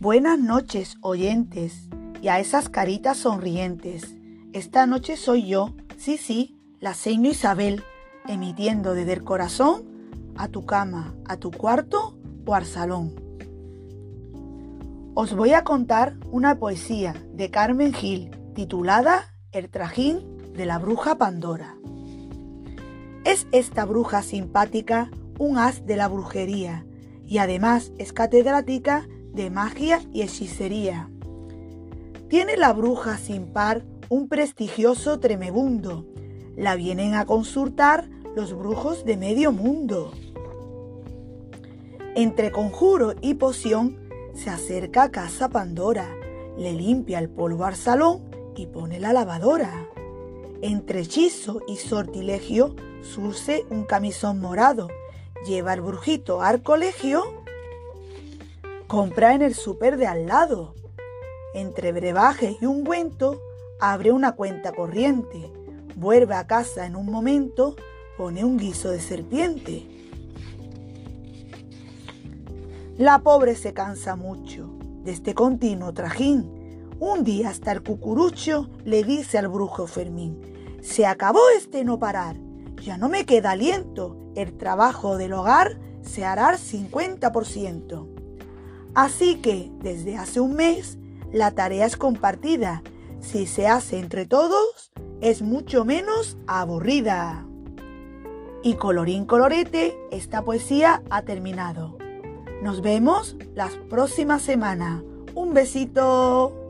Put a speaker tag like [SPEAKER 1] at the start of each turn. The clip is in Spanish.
[SPEAKER 1] Buenas noches, oyentes, y a esas caritas sonrientes. Esta noche soy yo, sí, sí, la seño Isabel, emitiendo desde el corazón a tu cama, a tu cuarto o al salón. Os voy a contar una poesía de Carmen Gil titulada El trajín de la bruja Pandora. Es esta bruja simpática un as de la brujería y además es catedrática de magia y hechicería. Tiene la bruja sin par un prestigioso tremebundo. La vienen a consultar los brujos de medio mundo. Entre conjuro y poción se acerca a casa Pandora, le limpia el polvo al salón y pone la lavadora. Entre hechizo y sortilegio surce un camisón morado, lleva el brujito al colegio Compra en el súper de al lado. Entre brebaje y ungüento, abre una cuenta corriente. Vuelve a casa en un momento, pone un guiso de serpiente. La pobre se cansa mucho de este continuo trajín. Un día hasta el cucurucho le dice al brujo Fermín, se acabó este no parar, ya no me queda aliento, el trabajo del hogar se hará al 50%. Así que desde hace un mes la tarea es compartida. Si se hace entre todos, es mucho menos aburrida. Y colorín colorete, esta poesía ha terminado. Nos vemos la próxima semana. Un besito.